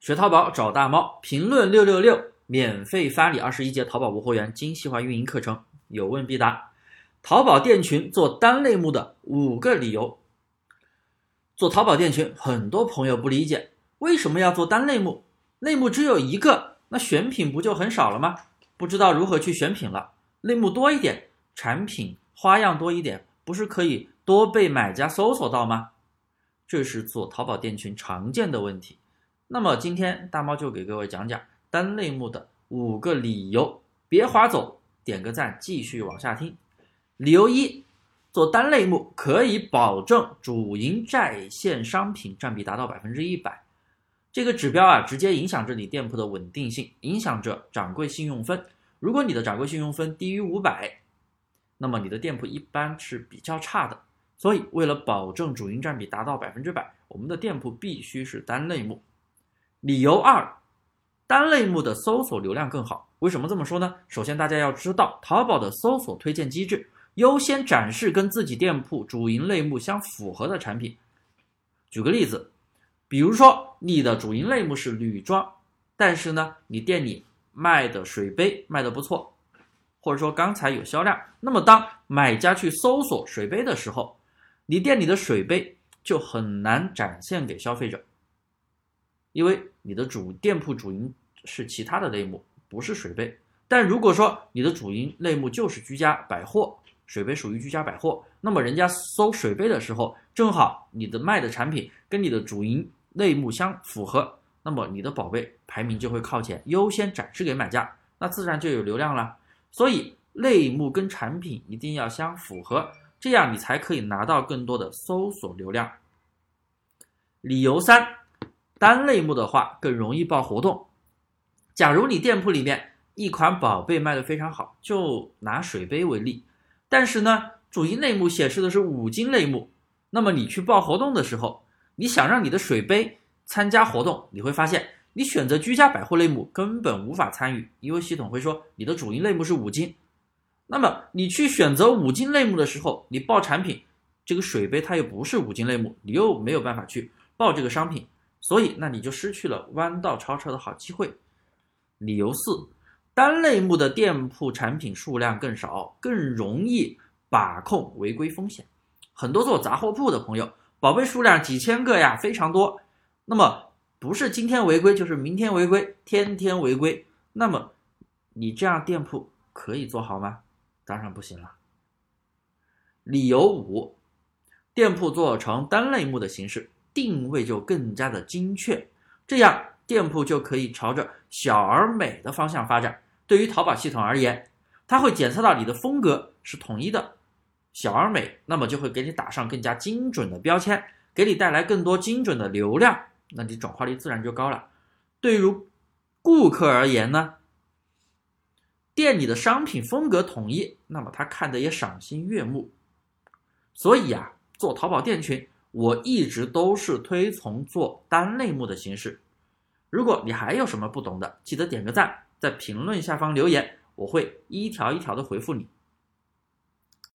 学淘宝找大猫，评论六六六，免费发你二十一节淘宝无货源精细化运营课程，有问必答。淘宝店群做单类目的五个理由。做淘宝店群，很多朋友不理解为什么要做单类目，类目只有一个，那选品不就很少了吗？不知道如何去选品了，类目多一点，产品花样多一点，不是可以多被买家搜索到吗？这是做淘宝店群常见的问题。那么今天大猫就给各位讲讲单类目的五个理由，别划走，点个赞，继续往下听。理由一，做单类目可以保证主营在线商品占比达到百分之一百，这个指标啊，直接影响着你店铺的稳定性，影响着掌柜信用分。如果你的掌柜信用分低于五百，那么你的店铺一般是比较差的。所以为了保证主营占比达到百分之百，我们的店铺必须是单类目。理由二，单类目的搜索流量更好。为什么这么说呢？首先，大家要知道，淘宝的搜索推荐机制优先展示跟自己店铺主营类目相符合的产品。举个例子，比如说你的主营类目是女装，但是呢，你店里卖的水杯卖的不错，或者说刚才有销量，那么当买家去搜索水杯的时候，你店里的水杯就很难展现给消费者。因为你的主店铺主营是其他的类目，不是水杯。但如果说你的主营类目就是居家百货，水杯属于居家百货，那么人家搜水杯的时候，正好你的卖的产品跟你的主营类目相符合，那么你的宝贝排名就会靠前，优先展示给买家，那自然就有流量了。所以类目跟产品一定要相符合，这样你才可以拿到更多的搜索流量。理由三。单类目的话更容易报活动。假如你店铺里面一款宝贝卖的非常好，就拿水杯为例，但是呢，主营类目显示的是五金类目，那么你去报活动的时候，你想让你的水杯参加活动，你会发现你选择居家百货类目根本无法参与，因为系统会说你的主营类目是五金。那么你去选择五金类目的时候，你报产品，这个水杯它又不是五金类目，你又没有办法去报这个商品。所以，那你就失去了弯道超车的好机会。理由四，单类目的店铺产品数量更少，更容易把控违规风险。很多做杂货铺的朋友，宝贝数量几千个呀，非常多。那么，不是今天违规，就是明天违规，天天违规。那么，你这样店铺可以做好吗？当然不行了。理由五，店铺做成单类目的形式。定位就更加的精确，这样店铺就可以朝着小而美的方向发展。对于淘宝系统而言，它会检测到你的风格是统一的，小而美，那么就会给你打上更加精准的标签，给你带来更多精准的流量，那你转化率自然就高了。对于顾客而言呢，店里的商品风格统一，那么他看的也赏心悦目。所以呀，做淘宝店群。我一直都是推崇做单类目的形式。如果你还有什么不懂的，记得点个赞，在评论下方留言，我会一条一条的回复你。